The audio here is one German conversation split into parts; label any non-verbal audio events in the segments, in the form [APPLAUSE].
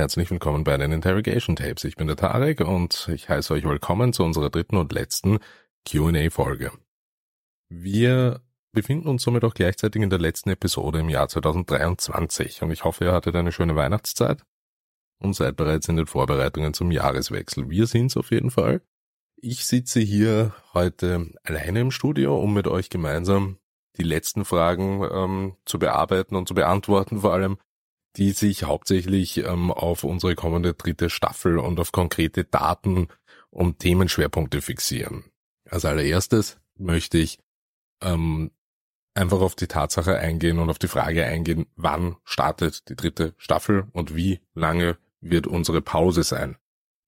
Herzlich willkommen bei den Interrogation Tapes. Ich bin der Tarek und ich heiße euch willkommen zu unserer dritten und letzten Q&A-Folge. Wir befinden uns somit auch gleichzeitig in der letzten Episode im Jahr 2023 und ich hoffe, ihr hattet eine schöne Weihnachtszeit und seid bereits in den Vorbereitungen zum Jahreswechsel. Wir sind's auf jeden Fall. Ich sitze hier heute alleine im Studio, um mit euch gemeinsam die letzten Fragen ähm, zu bearbeiten und zu beantworten, vor allem die sich hauptsächlich ähm, auf unsere kommende dritte Staffel und auf konkrete Daten und Themenschwerpunkte fixieren. Als allererstes möchte ich ähm, einfach auf die Tatsache eingehen und auf die Frage eingehen, wann startet die dritte Staffel und wie lange wird unsere Pause sein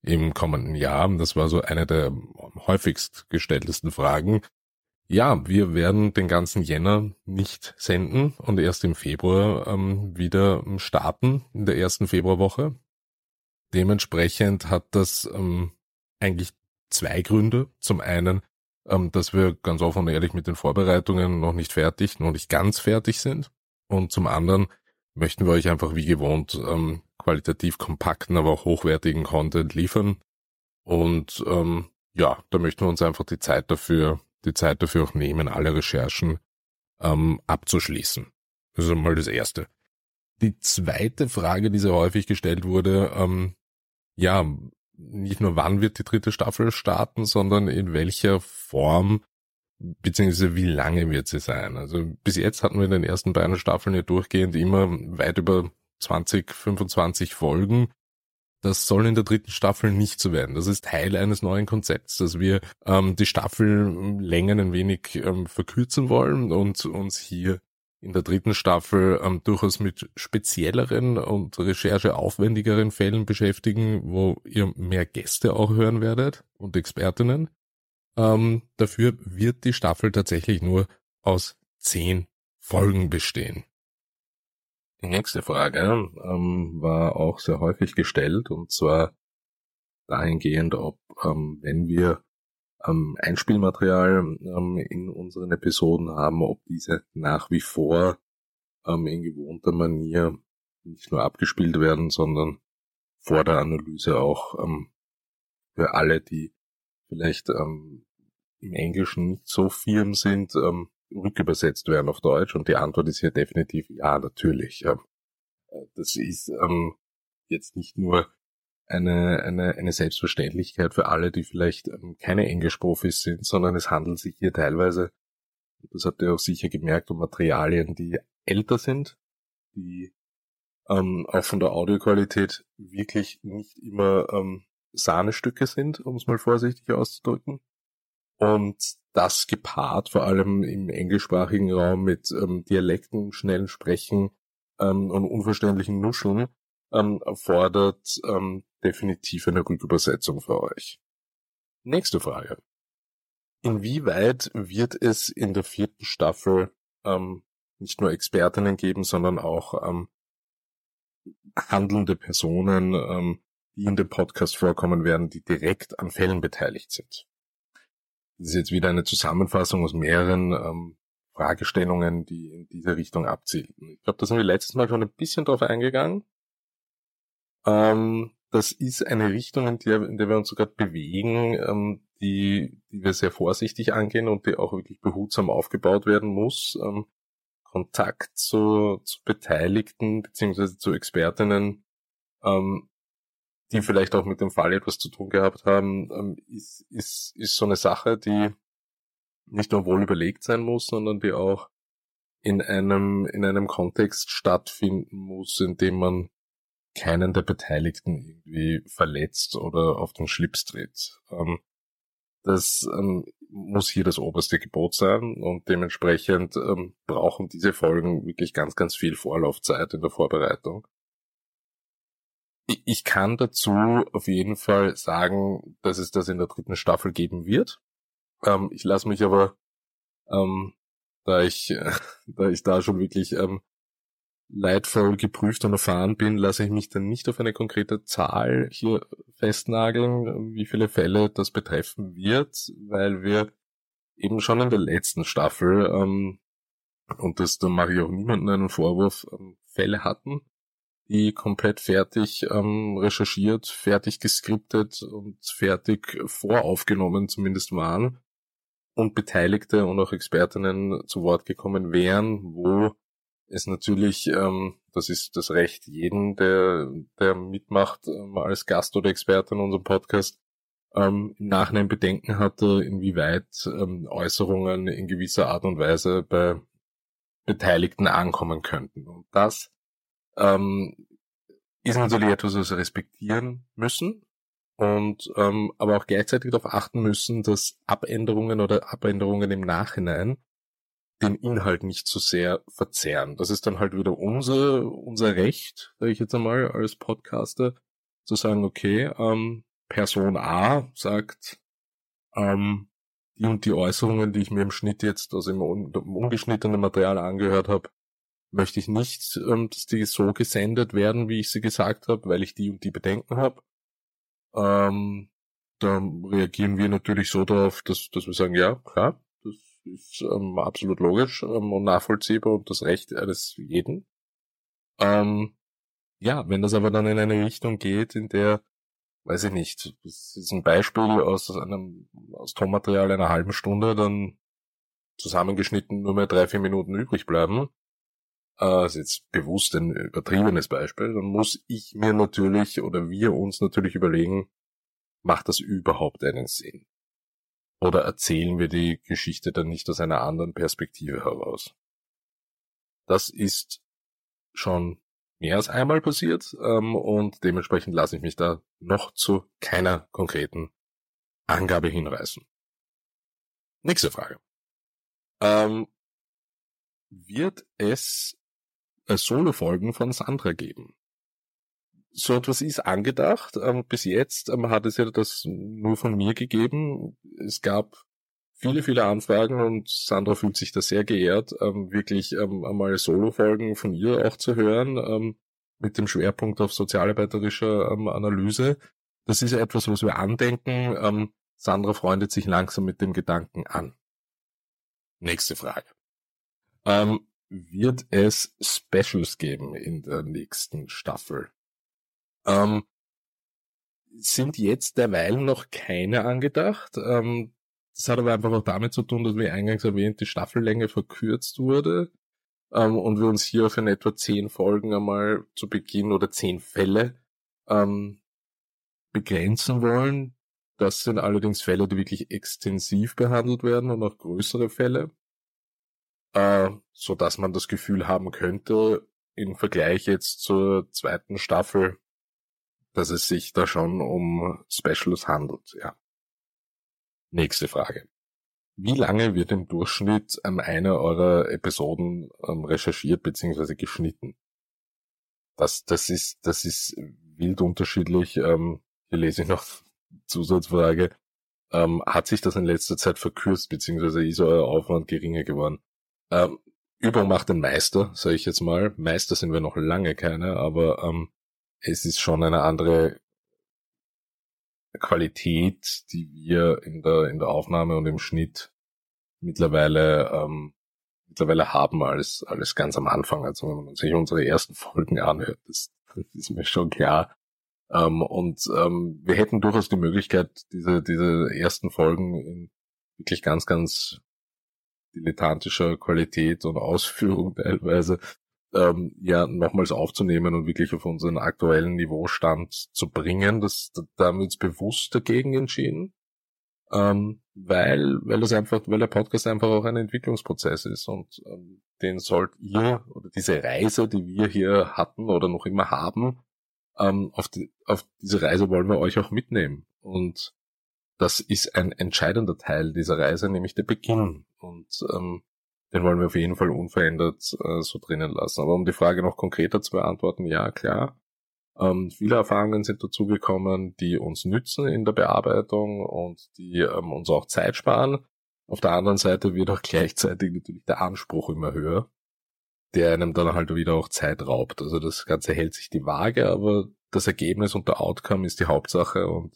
im kommenden Jahr. Das war so eine der häufigst gestelltesten Fragen. Ja, wir werden den ganzen Jänner nicht senden und erst im Februar ähm, wieder starten, in der ersten Februarwoche. Dementsprechend hat das ähm, eigentlich zwei Gründe. Zum einen, ähm, dass wir ganz offen und ehrlich mit den Vorbereitungen noch nicht fertig, noch nicht ganz fertig sind. Und zum anderen möchten wir euch einfach wie gewohnt ähm, qualitativ kompakten, aber auch hochwertigen Content liefern. Und ähm, ja, da möchten wir uns einfach die Zeit dafür die Zeit dafür auch nehmen, alle Recherchen ähm, abzuschließen. Das ist einmal das Erste. Die zweite Frage, die sehr häufig gestellt wurde, ähm, ja, nicht nur wann wird die dritte Staffel starten, sondern in welcher Form beziehungsweise wie lange wird sie sein. Also bis jetzt hatten wir in den ersten beiden Staffeln ja durchgehend immer weit über 20, 25 Folgen das soll in der dritten Staffel nicht so werden. Das ist Teil eines neuen Konzepts, dass wir ähm, die Staffellängen ein wenig ähm, verkürzen wollen und uns hier in der dritten Staffel ähm, durchaus mit spezielleren und rechercheaufwendigeren Fällen beschäftigen, wo ihr mehr Gäste auch hören werdet und Expertinnen. Ähm, dafür wird die Staffel tatsächlich nur aus zehn Folgen bestehen. Die nächste Frage ähm, war auch sehr häufig gestellt und zwar dahingehend, ob ähm, wenn wir ähm, Einspielmaterial ähm, in unseren Episoden haben, ob diese nach wie vor ähm, in gewohnter Manier nicht nur abgespielt werden, sondern vor der Analyse auch ähm, für alle, die vielleicht im Englischen nicht so firm sind, rückübersetzt werden auf Deutsch? Und die Antwort ist hier definitiv ja, natürlich. Äh, das ist ähm, jetzt nicht nur eine, eine, eine Selbstverständlichkeit für alle, die vielleicht ähm, keine Englischprofis sind, sondern es handelt sich hier teilweise, das habt ihr auch sicher gemerkt, um Materialien, die älter sind, die ähm, auch von der Audioqualität wirklich nicht immer ähm, Sahnestücke sind, um es mal vorsichtig auszudrücken. Und das gepaart vor allem im englischsprachigen Raum mit ähm, Dialekten, schnellen Sprechen ähm, und unverständlichen Nuscheln ähm, erfordert ähm, definitiv eine Rückübersetzung für euch. Nächste Frage. Inwieweit wird es in der vierten Staffel ähm, nicht nur Expertinnen geben, sondern auch ähm, handelnde Personen, ähm, die in dem Podcast vorkommen werden, die direkt an Fällen beteiligt sind? Das ist jetzt wieder eine Zusammenfassung aus mehreren ähm, Fragestellungen, die in diese Richtung abzielten. Ich glaube, da sind wir letztes Mal schon ein bisschen drauf eingegangen. Ähm, das ist eine Richtung, in der, in der wir uns sogar bewegen, ähm, die, die wir sehr vorsichtig angehen und die auch wirklich behutsam aufgebaut werden muss. Ähm, Kontakt zu, zu Beteiligten beziehungsweise zu Expertinnen ähm, die vielleicht auch mit dem Fall etwas zu tun gehabt haben, ähm, ist, ist, ist so eine Sache, die nicht nur wohl überlegt sein muss, sondern die auch in einem, in einem Kontext stattfinden muss, in dem man keinen der Beteiligten irgendwie verletzt oder auf den Schlips tritt. Ähm, das ähm, muss hier das oberste Gebot sein und dementsprechend brauchen diese Folgen wirklich ganz, ganz viel Vorlaufzeit in der Vorbereitung ich kann dazu auf jeden Fall sagen, dass es das in der dritten Staffel geben wird. Ähm, ich lasse mich aber, ähm, da ich, äh, [LAUGHS] da ich da schon wirklich ähm, leidvoll geprüft und erfahren bin, lasse ich mich dann nicht auf eine konkrete Zahl hier festnageln, wie viele Fälle das betreffen wird, weil wir eben schon in der letzten Staffel, ähm, und das da mache ich auch niemandem einen Vorwurf, ähm, Fälle hatten, die komplett fertig ähm, recherchiert, fertig geskriptet und fertig voraufgenommen zumindest waren und Beteiligte und auch Expertinnen zu Wort gekommen wären, wo es natürlich, ähm, das ist das Recht jeden, der, der mitmacht ähm, als Gast oder Experte in unserem Podcast, ähm, im Nachhinein Bedenken hatte, inwieweit ähm, Äußerungen in gewisser Art und Weise bei Beteiligten ankommen könnten. Und das ähm, ist natürlich etwas, was wir respektieren müssen und ähm, aber auch gleichzeitig darauf achten müssen, dass Abänderungen oder Abänderungen im Nachhinein den Inhalt nicht zu so sehr verzerren. Das ist dann halt wieder unser, unser Recht, sage ich jetzt einmal, als Podcaster, zu sagen, okay, ähm, Person A sagt, ähm, die und die Äußerungen, die ich mir im Schnitt jetzt, also im, im ungeschnittenen Material angehört habe, möchte ich nicht, ähm, dass die so gesendet werden, wie ich sie gesagt habe, weil ich die und die Bedenken habe. Ähm, da reagieren wir natürlich so darauf, dass, dass wir sagen, ja, klar, das ist ähm, absolut logisch ähm, und nachvollziehbar und das Recht eines jeden. Ähm, ja, wenn das aber dann in eine Richtung geht, in der, weiß ich nicht, das ist ein Beispiel aus einem aus Tonmaterial einer halben Stunde, dann zusammengeschnitten nur mehr drei, vier Minuten übrig bleiben, äh, also jetzt bewusst ein übertriebenes Beispiel, dann muss ich mir natürlich oder wir uns natürlich überlegen, macht das überhaupt einen Sinn? Oder erzählen wir die Geschichte dann nicht aus einer anderen Perspektive heraus? Das ist schon mehr als einmal passiert ähm, und dementsprechend lasse ich mich da noch zu keiner konkreten Angabe hinreißen. Nächste Frage. Ähm, wird es Solo-Folgen von Sandra geben. So etwas ist angedacht. Bis jetzt ähm, hat es ja das nur von mir gegeben. Es gab viele, viele Anfragen und Sandra fühlt sich da sehr geehrt, ähm, wirklich ähm, einmal Solo-Folgen von ihr auch zu hören, mit dem Schwerpunkt auf sozialarbeiterischer ähm, Analyse. Das ist etwas, was wir andenken. Sandra freundet sich langsam mit dem Gedanken an. Nächste Frage. Ähm, wird es Specials geben in der nächsten Staffel. Ähm, sind jetzt derweil noch keine angedacht. Ähm, das hat aber einfach auch damit zu tun, dass wie eingangs erwähnt, die Staffellänge verkürzt wurde ähm, und wir uns hier auf in etwa zehn Folgen einmal zu Beginn oder zehn Fälle ähm, begrenzen wollen. Das sind allerdings Fälle, die wirklich extensiv behandelt werden und auch größere Fälle äh, so dass man das Gefühl haben könnte, im Vergleich jetzt zur zweiten Staffel, dass es sich da schon um Specials handelt, ja. Nächste Frage. Wie lange wird im Durchschnitt an einer eurer Episoden ähm, recherchiert bzw. geschnitten? Das, das ist, das ist wild unterschiedlich. Ähm, hier lese ich noch [LAUGHS] Zusatzfrage. Ähm, hat sich das in letzter Zeit verkürzt, beziehungsweise ist euer Aufwand geringer geworden? Ähm, Übung macht den Meister, sage ich jetzt mal. Meister sind wir noch lange keine, aber ähm, es ist schon eine andere Qualität, die wir in der in der Aufnahme und im Schnitt mittlerweile ähm, mittlerweile haben als als ganz am Anfang. Also wenn man sich unsere ersten Folgen anhört, das, das ist mir schon klar. Ähm, und ähm, wir hätten durchaus die Möglichkeit, diese diese ersten Folgen in wirklich ganz ganz dilettantischer Qualität und Ausführung [LAUGHS] teilweise ähm, ja nochmals aufzunehmen und wirklich auf unseren aktuellen Niveaustand zu bringen. Das, da haben wir uns bewusst dagegen entschieden, ähm, weil, weil das einfach, weil der Podcast einfach auch ein Entwicklungsprozess ist und ähm, den sollt ihr oder diese Reise, die wir hier hatten oder noch immer haben, ähm, auf, die, auf diese Reise wollen wir euch auch mitnehmen und das ist ein entscheidender Teil dieser Reise, nämlich der Beginn. Und ähm, den wollen wir auf jeden Fall unverändert äh, so drinnen lassen. Aber um die Frage noch konkreter zu beantworten, ja, klar. Ähm, viele Erfahrungen sind dazugekommen, die uns nützen in der Bearbeitung und die ähm, uns auch Zeit sparen. Auf der anderen Seite wird auch gleichzeitig natürlich der Anspruch immer höher, der einem dann halt wieder auch Zeit raubt. Also das Ganze hält sich die Waage, aber das Ergebnis und der Outcome ist die Hauptsache und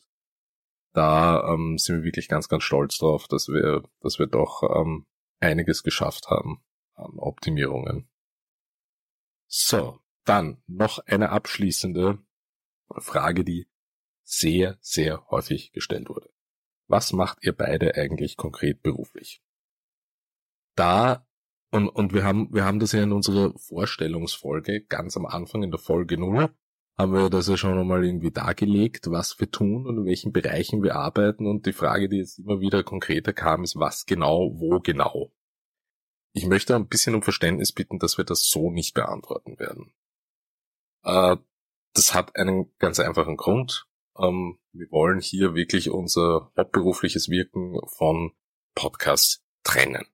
da ähm, sind wir wirklich ganz, ganz stolz drauf, dass wir, dass wir doch ähm, einiges geschafft haben an Optimierungen. So, Dann noch eine abschließende Frage, die sehr, sehr häufig gestellt wurde. Was macht ihr beide eigentlich konkret beruflich? Da, und, und wir haben, wir haben das ja in unserer Vorstellungsfolge ganz am Anfang in der Folge 0, haben wir das ja schon einmal irgendwie dargelegt, was wir tun und in welchen Bereichen wir arbeiten. Und die Frage, die jetzt immer wieder konkreter kam, ist, was genau, wo genau. Ich möchte ein bisschen um Verständnis bitten, dass wir das so nicht beantworten werden. Äh, das hat einen ganz einfachen Grund. Ähm, wir wollen hier wirklich unser hauptberufliches Wirken von Podcasts trennen.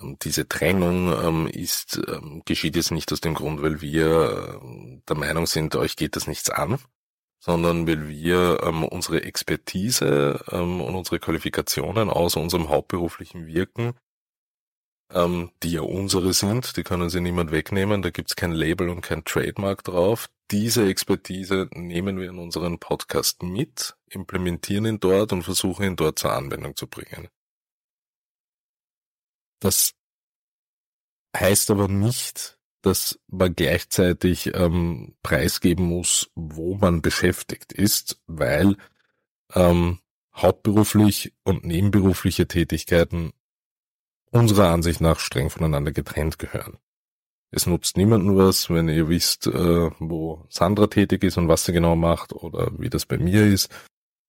Ähm, diese Trennung ähm, ist, ähm, geschieht jetzt nicht aus dem Grund, weil wir der Meinung sind, euch geht das nichts an, sondern weil wir ähm, unsere Expertise ähm, und unsere Qualifikationen aus unserem hauptberuflichen Wirken ähm, die ja unsere sind, die können sie niemand wegnehmen, da gibt's kein Label und kein Trademark drauf. Diese Expertise nehmen wir in unseren Podcast mit, implementieren ihn dort und versuchen ihn dort zur Anwendung zu bringen. Das heißt aber nicht, dass man gleichzeitig ähm, preisgeben muss, wo man beschäftigt ist, weil ähm, hauptberuflich und nebenberufliche Tätigkeiten unserer Ansicht nach streng voneinander getrennt gehören. Es nutzt niemanden was, wenn ihr wisst, äh, wo Sandra tätig ist und was sie genau macht oder wie das bei mir ist.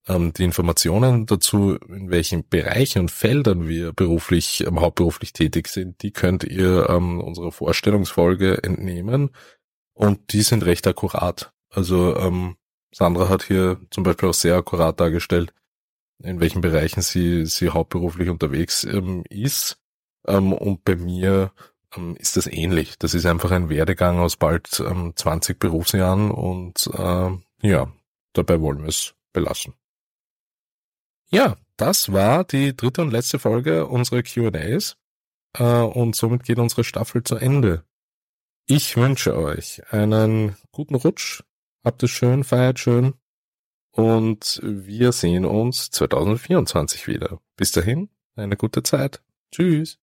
Ähm, die Informationen dazu, in welchen Bereichen und Feldern wir beruflich, ähm, hauptberuflich tätig sind, die könnt ihr ähm, unserer Vorstellungsfolge entnehmen und die sind recht akkurat. Also ähm, Sandra hat hier zum Beispiel auch sehr akkurat dargestellt, in welchen Bereichen sie, sie hauptberuflich unterwegs ähm, ist ähm, und bei mir ähm, ist das ähnlich. Das ist einfach ein Werdegang aus bald ähm, 20 Berufsjahren und äh, ja, dabei wollen wir es belassen. Ja, das war die dritte und letzte Folge unserer Q&As äh, und somit geht unsere Staffel zu Ende. Ich wünsche euch einen guten Rutsch, habt es schön, feiert schön und wir sehen uns 2024 wieder. Bis dahin, eine gute Zeit. Tschüss.